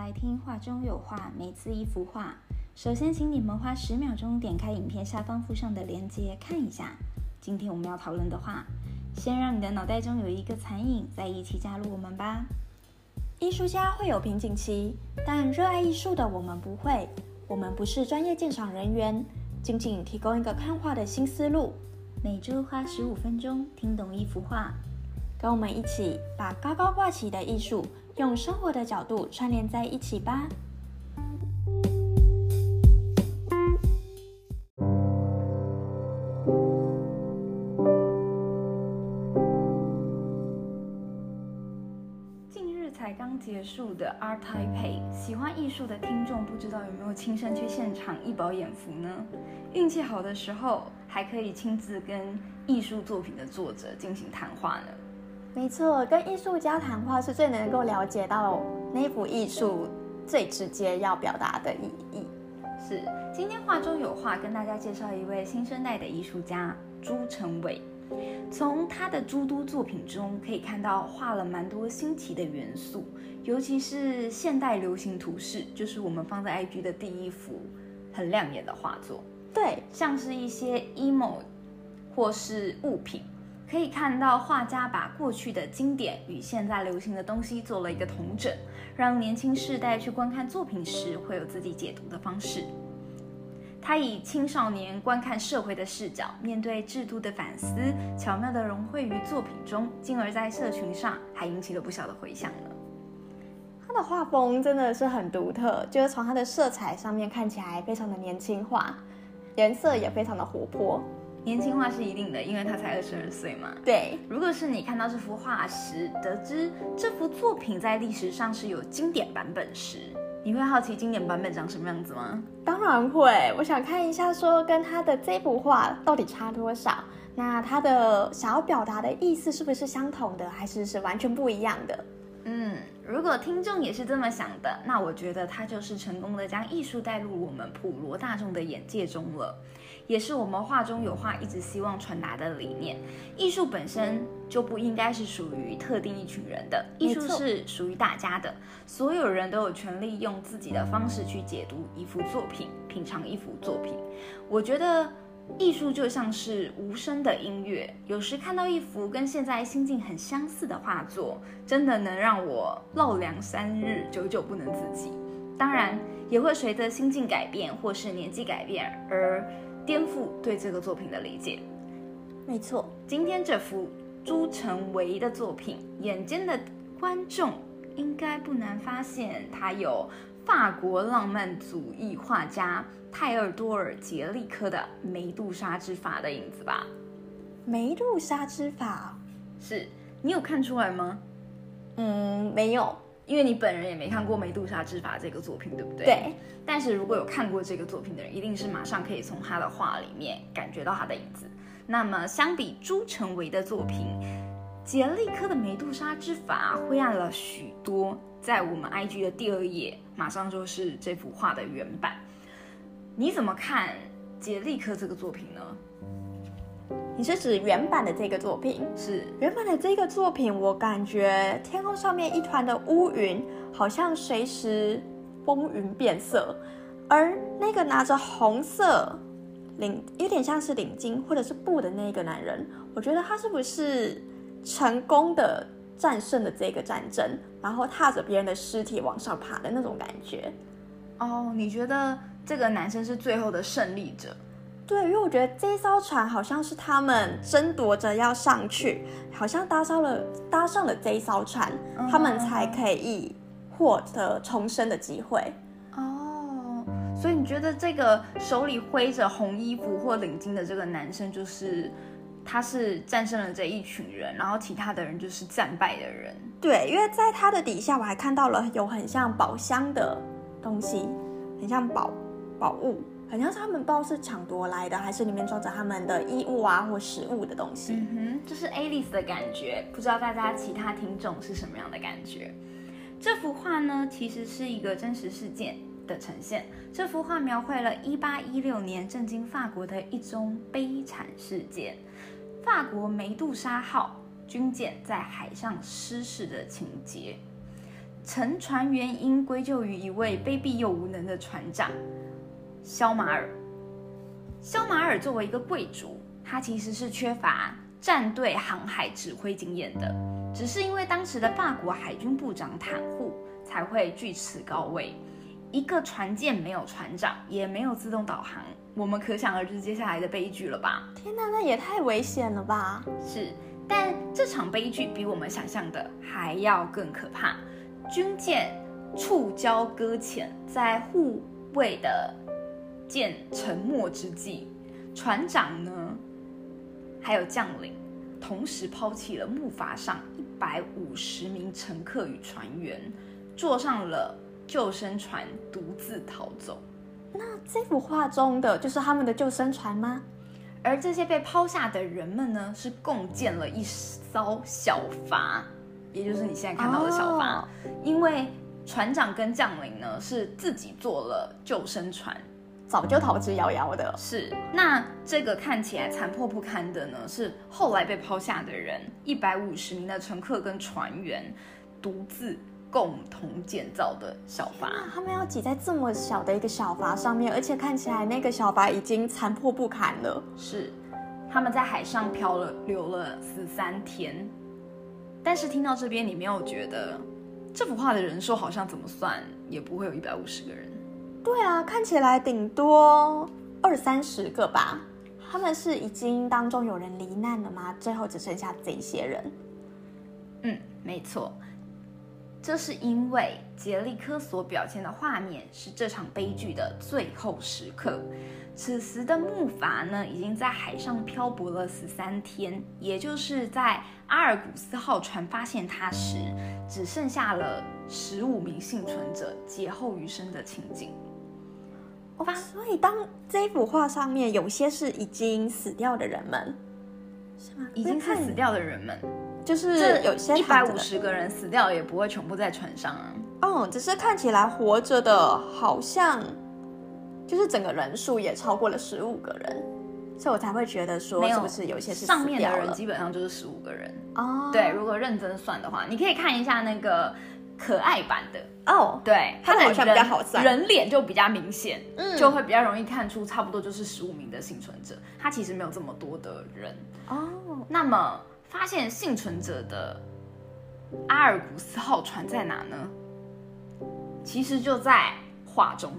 来听画中有画，每次一幅画。首先，请你们花十秒钟点开影片下方附上的链接看一下。今天我们要讨论的画，先让你的脑袋中有一个残影，再一起加入我们吧。艺术家会有瓶颈期，但热爱艺术的我们不会。我们不是专业鉴赏人员，仅仅提供一个看画的新思路。每周花十五分钟听懂一幅画，跟我们一起把高高挂起的艺术用生活的角度串联在一起吧。近日才刚结束的 Art Taipei，喜欢艺术的听众不知道有没有亲身去现场一饱眼福呢？运气好的时候，还可以亲自跟艺术作品的作者进行谈话呢。没错，跟艺术家谈话是最能够了解到那幅艺术最直接要表达的意义。是，今天画中有画，跟大家介绍一位新生代的艺术家朱成伟。从他的诸多作品中可以看到，画了蛮多新奇的元素，尤其是现代流行图式，就是我们放在 IG 的第一幅很亮眼的画作。对，像是一些 emo 或是物品，可以看到画家把过去的经典与现在流行的东西做了一个同整，让年轻世代去观看作品时会有自己解读的方式。他以青少年观看社会的视角，面对制度的反思，巧妙地融汇于作品中，进而在社群上还引起了不小的回响呢。他的画风真的是很独特，就是从他的色彩上面看起来非常的年轻化，颜色也非常的活泼。年轻化是一定的，因为他才二十二岁嘛。对，如果是你看到这幅画时，得知这幅作品在历史上是有经典版本时，你会好奇经典版本长什么样子吗？当然会，我想看一下，说跟他的这幅画到底差多少？那他的想要表达的意思是不是相同的，还是是完全不一样的？嗯，如果听众也是这么想的，那我觉得他就是成功的将艺术带入我们普罗大众的眼界中了，也是我们画中有画一直希望传达的理念。艺术本身就不应该是属于特定一群人的，艺术是属于大家的，所有人都有权利用自己的方式去解读一幅作品，品尝一幅作品。我觉得。艺术就像是无声的音乐，有时看到一幅跟现在心境很相似的画作，真的能让我落凉三日，久久不能自己。当然，也会随着心境改变或是年纪改变而颠覆对这个作品的理解。没错，今天这幅朱成维的作品，眼尖的观众应该不难发现，它有法国浪漫主义画家。泰尔多尔·杰利科的《梅杜莎之法》的影子吧？梅杜莎之法是你有看出来吗？嗯，没有，因为你本人也没看过《梅杜莎之法》这个作品，对不对？对。但是如果有看过这个作品的人，一定是马上可以从他的画里面感觉到他的影子。那么，相比朱成维的作品，杰利科的《梅杜莎之法》灰暗了许多。在我们 IG 的第二页，马上就是这幅画的原版。你怎么看杰利科这个作品呢？你是指原版的这个作品？是原版的这个作品，我感觉天空上面一团的乌云，好像随时风云变色，而那个拿着红色领，有点像是领巾或者是布的那个男人，我觉得他是不是成功的战胜了这个战争，然后踏着别人的尸体往上爬的那种感觉？哦，你觉得？这个男生是最后的胜利者，对，因为我觉得这艘船好像是他们争夺着要上去，好像搭上了搭上了这一艘船，他们才可以获得重生的机会。哦，所以你觉得这个手里挥着红衣服或领巾的这个男生，就是他是战胜了这一群人，然后其他的人就是战败的人。对，因为在他的底下，我还看到了有很像宝箱的东西，很像宝。宝物，好像是他们不知道是抢夺来的，还是里面装着他们的衣物啊或食物的东西。嗯哼，这是 Alice 的感觉，不知道大家其他听众是什么样的感觉？这幅画呢，其实是一个真实事件的呈现。这幅画描绘了1816年震惊法国的一宗悲惨事件——法国梅杜莎号军舰在海上失事的情节。沉船原因归咎于一位卑鄙又无能的船长肖马尔。肖马尔作为一个贵族，他其实是缺乏战队航海指挥经验的，只是因为当时的法国海军部长袒护才会据此高位。一个船舰没有船长，也没有自动导航，我们可想而知接下来的悲剧了吧？天哪，那也太危险了吧！是，但这场悲剧比我们想象的还要更可怕。军舰触礁搁浅，在护卫的舰沉没之际，船长呢，还有将领同时抛弃了木筏上一百五十名乘客与船员，坐上了救生船，独自逃走。那这幅画中的就是他们的救生船吗？而这些被抛下的人们呢，是共建了一艘小筏，也就是你现在看到的小筏。哦因为船长跟将领呢是自己做了救生船，早就逃之夭夭的。是那这个看起来残破不堪的呢，是后来被抛下的人一百五十名的乘客跟船员独自共同建造的小筏。啊，他们要挤在这么小的一个小筏上面，而且看起来那个小筏已经残破不堪了。是，他们在海上漂了流了十三天，但是听到这边，你没有觉得这幅画的人数好像怎么算也不会有一百五十个人？对啊，看起来顶多二三十个吧。他们是已经当中有人罹难了吗？最后只剩下这些人。嗯，没错，这是因为杰利科所表现的画面是这场悲剧的最后时刻。此时的木筏呢，已经在海上漂泊了十三天，也就是在阿尔古斯号船发现它时，只剩下了十五名幸存者劫后余生的情景。哦，所以当这幅画上面有些是已经死掉的人们，是吗？已经是死掉的人们，就是有些一百五十个人死掉，也不会全部在船上啊。哦，只是看起来活着的，好像就是整个人数也超过了十五个人，所以我才会觉得说，是不是有一些是上面的人基本上就是十五个人。哦，对，如果认真算的话，你可以看一下那个可爱版的，哦，对，的它好像比较好算人脸就比较明显，嗯就会比较容易看出差不多就是十五名的幸存者，他其实没有这么多的人。哦，那么发现幸存者的阿尔古斯号船在哪呢？其实就在画中。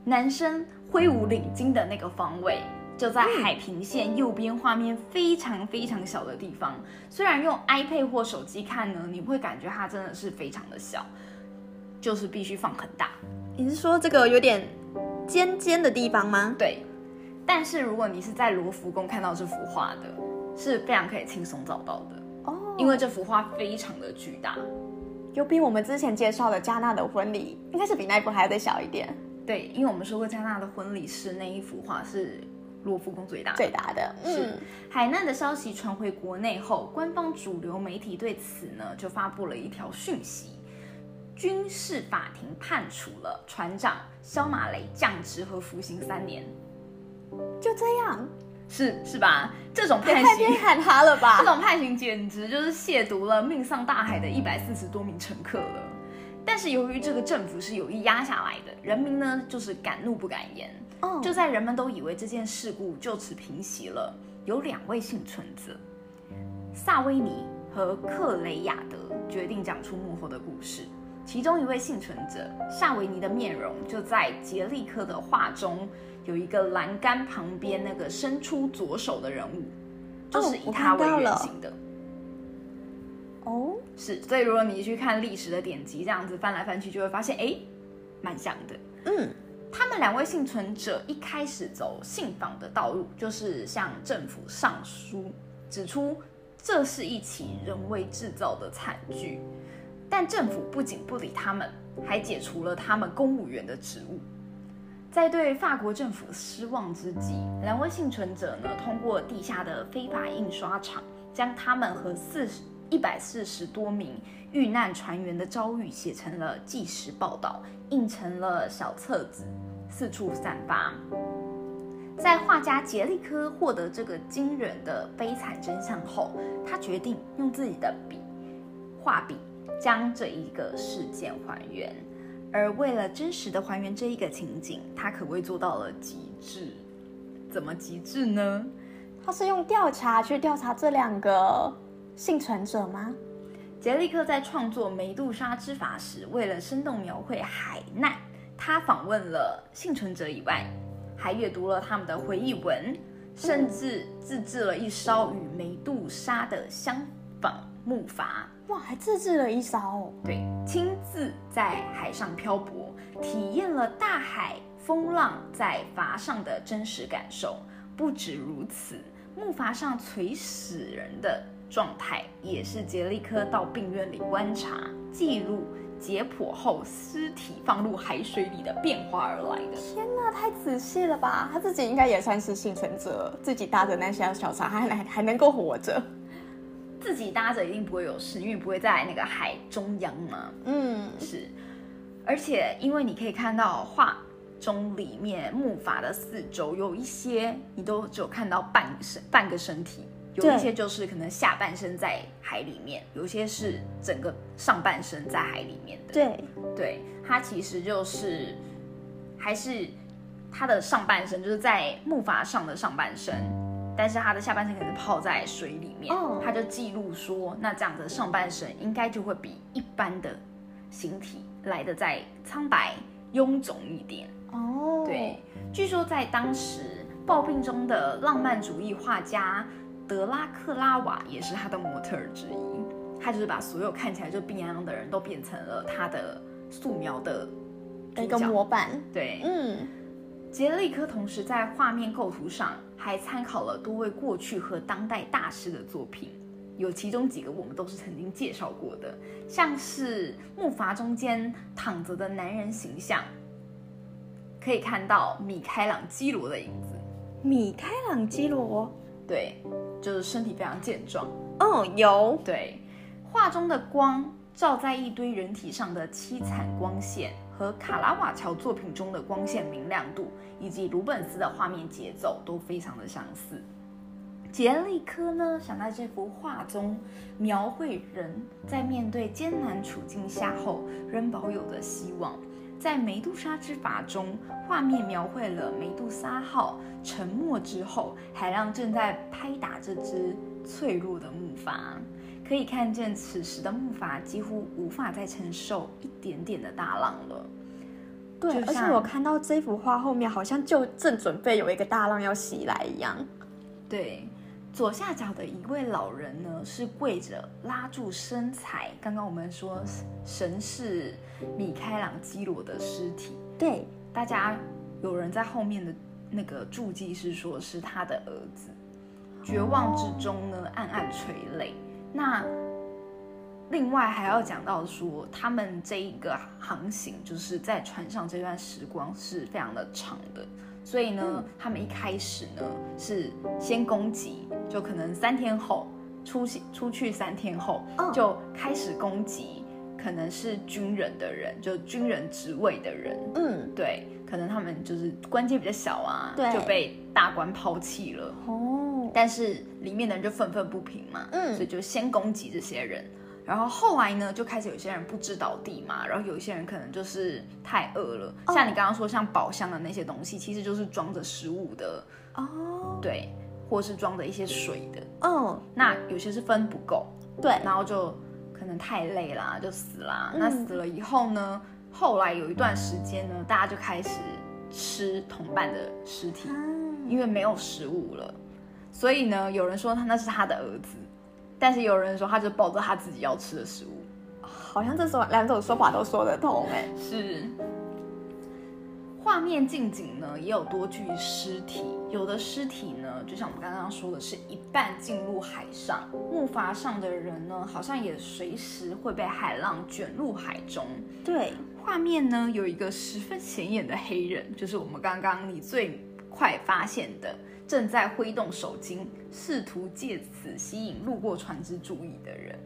哦，男生挥舞领巾的那个方位，就在嗯海平线右边画面非常非常小的地方。虽然用 iPad 或手机看呢，你会感觉它真的是非常的小，就是必须放很大。你是说这个有点尖尖的地方吗？对，但是如果你是在罗浮宫看到这幅画的，是非常可以轻松找到的，哦，因为这幅画非常的巨大。有比我们之前介绍的加纳的婚礼，应该是比那一幅还要再小一点，对，因为我们说过加纳的婚礼是那一幅画是罗浮宫最大。最大的。是嗯，海难的消息传回国内后，官方主流媒体对此呢就发布了一条讯息：军事法庭判处了船长肖马雷降职和服刑三年。就这样，是是吧？这种判刑太偏，袒他了吧这？种判刑简直就是亵渎了命丧大海的一百四十多名乘客了。但是由于这个政府是有意压下来的，人民呢就是敢怒不敢言。哦，就在人们都以为这件事故就此平息了，有两位幸存者，萨维尼和克雷亚德决定讲出幕后的故事。其中一位幸存者萨维尼的面容就在杰利科的画中有一个栏杆旁边那个伸出左手的人物，就是以他为原型的。哦，是，所以如果你去看历史的典籍，这样子翻来翻去，就会发现，哎，蛮像的。嗯，他们两位幸存者一开始走信访的道路，就是向政府上书，指出这是一起人为制造的惨剧。但政府不仅不理他们，还解除了他们公务员的职务。在对法国政府失望之际，两位幸存者呢，通过地下的非法印刷厂，将他们和四十一百四十多名遇难船员的遭遇写成了纪实报道，印成了小册子，四处散发。在画家杰利科获得这个惊人的悲惨真相后，他决定用自己的笔画笔将这一个事件还原。而为了真实的还原这一个情景，他可谓做到了极致。怎么极致呢？他是用调查去调查这两个幸存者吗？杰利克在创作《梅杜莎之法》时，为了生动描绘海难，他访问了幸存者以外，还阅读了他们的回忆文，甚至自制了一艘与梅杜莎的相仿木筏。哇，还自制了一艘？对，亲自在海上漂泊，体验了大海风浪在筏上的真实感受。不止如此，木筏上垂死人的状态，也是杰利科到病院里观察、记录、解剖后尸体放入海水里的变化而来的。天哪，太仔细了吧！他自己应该也算是幸存者，自己搭着那些小船还还还能够活着。自己搭着一定不会有事，因为不会在那个海中央嘛。嗯，是，而且因为你可以看到画中里面木筏的四周有一些，你都只有看到半身半个身体，有一些就是可能下半身在海里面，有些是整个上半身在海里面的。对，对，它其实就是还是它的上半身就是在木筏上的上半身。但是他的下半身可能泡在水里面，他就记录说，那这样的上半身应该就会比一般的形体来的再苍白、臃肿一点。哦，对，据说在当时暴病中的浪漫主义画家德拉克拉瓦也是他的模特之一，他就是把所有看起来就病殃殃的人都变成了他的素描的一个模板。对，嗯。杰利科同时在画面构图上还参考了多位过去和当代大师的作品，有其中几个我们都是曾经介绍过的，像是木筏中间躺着的男人形象，可以看到米开朗基罗的影子。米开朗基罗，对，就是身体非常健壮。哦，有。对，画中的光照在一堆人体上的凄惨光线。和卡拉瓦乔作品中的光线明亮度，以及鲁本斯的画面节奏都非常的相似。杰利科呢，想在这幅画中描绘人在面对艰难处境下后仍保有的希望。在梅杜莎之法中，画面描绘了梅杜莎号沉没之后，海浪正在拍打这只脆弱的木筏。可以看见，此时的木筏几乎无法再承受一点点的大浪了。对，而且我看到这幅画后面，好像就正准备有一个大浪要袭来一样。对，左下角的一位老人呢，是跪着拉住身材。刚刚我们说神是米开朗基罗的尸体。对，大家有人在后面的那个注记是说，是他的儿子。绝望之中呢，暗暗垂泪。那另外还要讲到说，他们这一个航行就是在船上这段时光是非常的长的，所以呢，他们一开始呢是先攻击，就可能三天后出出去三天后就开始攻击，可能是军人的人，就军人职位的人，嗯，对，可能他们就是官阶比较小啊，对，就被大官抛弃了，哦。但是里面的人就愤愤不平嘛，嗯，所以就先攻击这些人，然后后来呢，就开始有些人不知倒地嘛，然后有一些人可能就是太饿了，像你刚刚说像宝箱的那些东西，其实就是装着食物的哦，对，或是装着一些水的，嗯，那有些是分不够，对，然后就可能太累啦，就死啦。那死了以后呢，后来有一段时间呢，大家就开始吃同伴的尸体，因为没有食物了。所以呢，有人说他那是他的儿子，但是有人说他就抱着他自己要吃的食物，好像这种两种说法都说得通哎。是，画面近景呢也有多具尸体，有的尸体呢，就像我们刚刚说的是一半进入海上，木筏上的人呢，好像也随时会被海浪卷入海中。对，画面呢有一个十分显眼的黑人，就是我们刚刚你最快发现的。正在挥动手巾，试图借此吸引路过船只注意的人。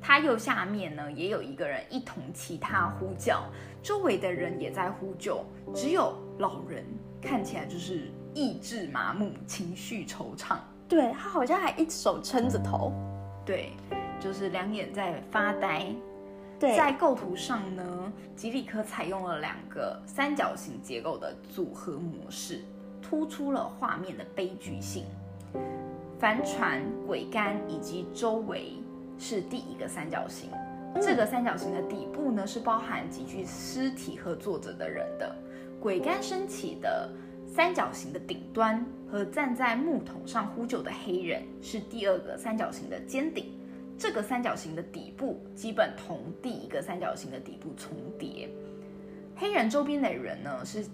他右下面呢，也有一个人一同其他呼叫，周围的人也在呼救，只有老人看起来就是意志麻木，情绪惆怅。对他好像还一手撑着头，对，就是两眼在发呆。对在构图上呢，吉里科采用了两个三角形结构的组合模式，突出了画面的悲剧性。帆船、桅杆以及周围是第一个三角形。这个三角形的底部呢，是包含几具尸体和坐着的人的。鬼杆升起的三角形的顶端和站在木桶上呼救的黑人是第二个三角形的尖顶。这个三角形的底部基本同第一个三角形的底部重叠。黑人周边的人呢，是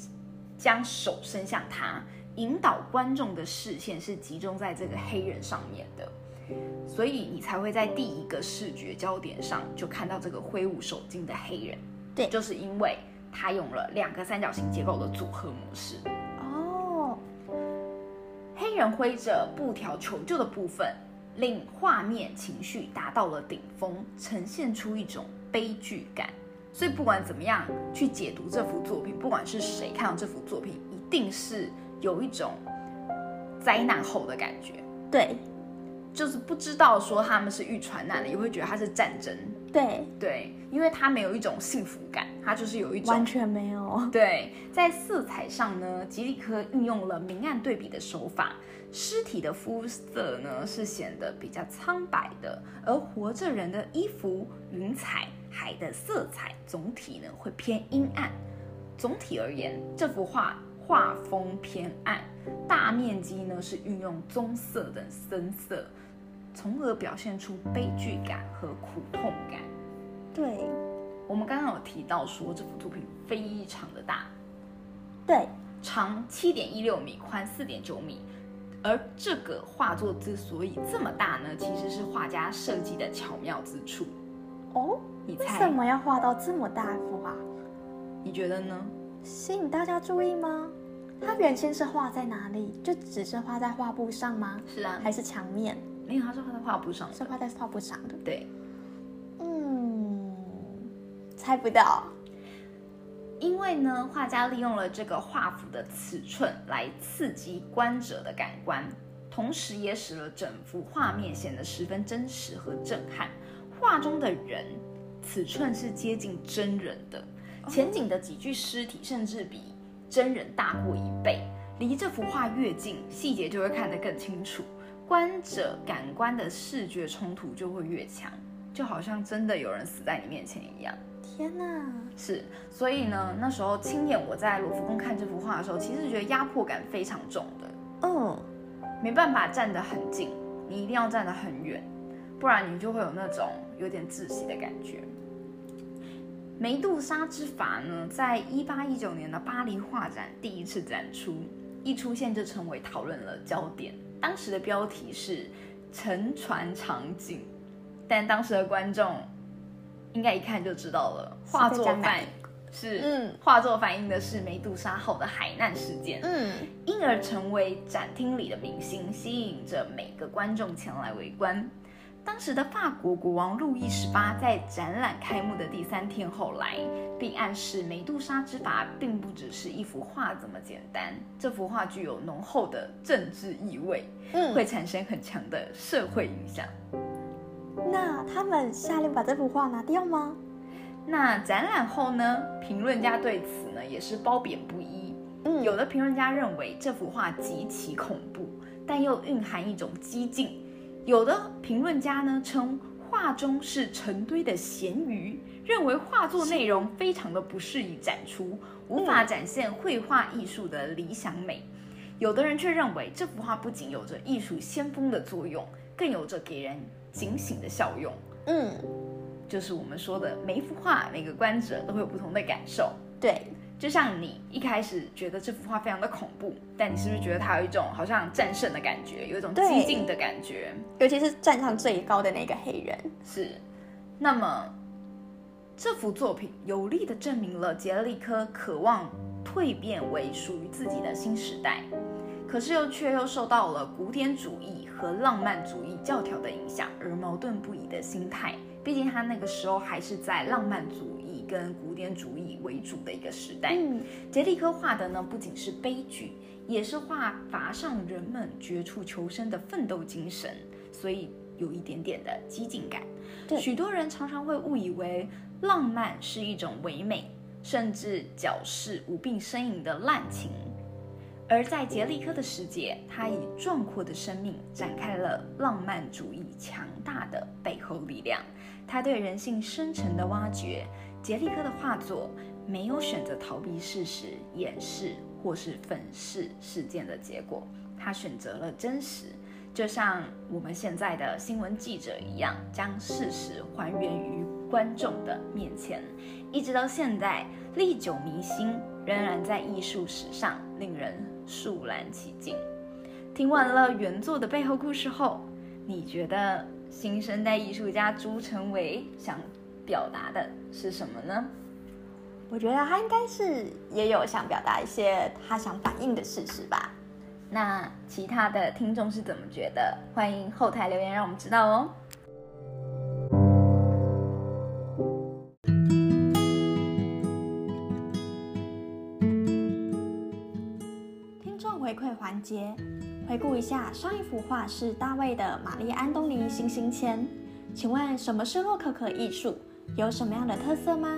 将手伸向他，引导观众的视线是集中在这个黑人上面的。所以你才会在第一个视觉焦点上就看到这个挥舞手巾的黑人，对就是因为他用了两个三角形结构的组合模式。哦，黑人挥着布条求救的部分，令画面情绪达到了顶峰，呈现出一种悲剧感。所以不管怎么样去解读这幅作品，不管是谁看到这幅作品，一定是有一种灾难后的感觉。对就是不知道说他们是遇传染的，也会觉得它是战争，对，对，因为它没有一种幸福感，它就是有一种完全没有。对，在色彩上呢，吉利科运用了明暗对比的手法，尸体的肤色呢是显得比较苍白的，而活着人的衣服、云彩、海的色彩总体呢会偏阴暗。总体而言，这幅画画风偏暗，大面积呢是运用棕色等深色，从而表现出悲剧感和苦痛感。对我们刚刚有提到说这幅作品非常的大，对，长七点一六米，宽四点九米。而这个画作之所以这么大呢，其实是画家设计的巧妙之处。哦，你猜为什？么要画到这么大一幅画？你觉得呢？吸引大家注意吗？它原先是画在哪里？就只是画在画布上吗？是啊，还是墙面？没有，它是画在画布上的。是画在画布上的。对，嗯，猜不到。因为呢，画家利用了这个画幅的尺寸来刺激观者的感官，同时也使了整幅画面显得十分真实和震撼。画中的人尺寸是接近真人的，前景的几具尸体甚至比真人大过一倍。离这幅画越近，细节就会看得更清楚，观者感官的视觉冲突就会越强，就好像真的有人死在你面前一样。天哪！是，所以呢，那时候亲眼我在罗浮宫看这幅画的时候，其实觉得压迫感非常重的，嗯，没办法站得很近，你一定要站得很远，不然你就会有那种有点窒息的感觉。梅杜莎之法呢，在一八一九年的巴黎画展第一次展出，一出现就成为讨论了焦点。当时的标题是“沉船场景”，但当时的观众应该一看就知道了，画作反是嗯。画作反映的是梅杜莎号的海难事件，嗯，因而成为展厅里的明星，吸引着每个观众前来围观。当时的法国国王路易十八在展览开幕的第三天后来，并暗示梅杜莎之法并不只是一幅画这么简单，这幅画具有浓厚的政治意味，嗯会产生很强的社会影响。那他们下令把这幅画拿掉吗？那展览后呢，评论家对此呢也是褒贬不一。嗯有的评论家认为这幅画极其恐怖，但又蕴含一种激进；有的评论家呢称画中是成堆的咸鱼，认为画作内容非常的不适宜展出，无法展现绘画艺术的理想美。有的人却认为这幅画不仅有着艺术先锋的作用，更有着给人警醒的效用。嗯，就是我们说的，每一幅画，每个观者都会有不同的感受。对，就像你一开始觉得这幅画非常的恐怖，但你是不是觉得它有一种好像战胜的感觉，有一种激进的感觉？尤其是站上最高的那个黑人。是。那么，这幅作品有力的证明了杰利科渴望蜕变为属于自己的新时代，可是又却又受到了古典主义和浪漫主义教条的影响而矛盾不已的心态。毕竟他那个时候还是在浪漫主义跟古典主义为主的一个时代。嗯，杰利科画的呢，不仅是悲剧，也是画筏上人们绝处求生的奋斗精神，所以有一点点的激进感。对许多人常常会误以为浪漫是一种唯美，甚至矫饰无病呻吟的滥情。而在杰利科的世界，他以壮阔的生命展开了浪漫主义强大的背后力量。他对人性深沉的挖掘。杰利科的画作没有选择逃避事实、掩饰或是粉饰事件的结果，他选择了真实，就像我们现在的新闻记者一样，将事实还原于观众的面前，一直到现在历久弥新，仍然在艺术史上令人。肃然起敬。听完了原作的背后故事后，你觉得新生代艺术家朱成伟想表达的是什么呢？我觉得他应该是也有想表达一些他想反映的事实吧。那其他的听众是怎么觉得？欢迎后台留言让我们知道哦。听众回馈环节，回顾一下上一幅画是大卫的《玛丽安东尼星星签》，请问什么是洛可可艺术？有什么样的特色吗？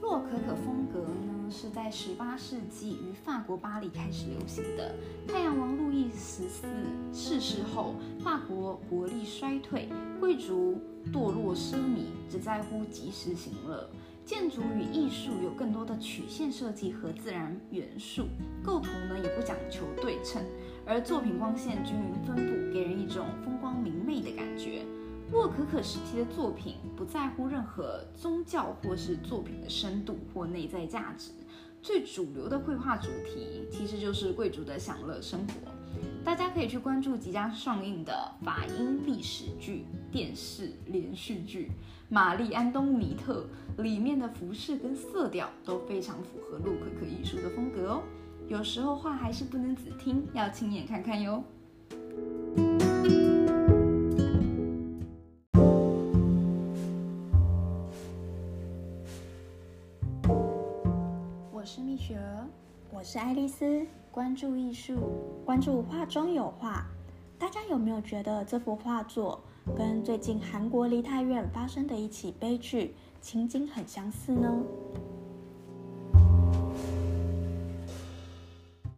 洛可可风格呢，是在十八世纪于法国巴黎开始流行的。太阳王路易十四逝世后，法国国力衰退，贵族堕落奢靡，只在乎及时行乐。建筑与艺术有更多的曲线设计和自然元素，构图呢也不讲求对称，而作品光线均匀分布，给人一种风光明媚的感觉。洛可可时期的作品不在乎任何宗教或是作品的深度或内在价值，最主流的绘画主题其实就是贵族的享乐生活。大家可以去关注即将上映的法英历史剧电视连续剧《玛丽安东尼特》里面的服饰跟色调都非常符合洛可可艺术的风格哦。有时候话还是不能只听，要亲眼看看哟。我是爱丽丝。关注艺术，关注画中有画。大家有没有觉得这幅画作跟最近韩国梨泰院发生的一起悲剧情景很相似呢？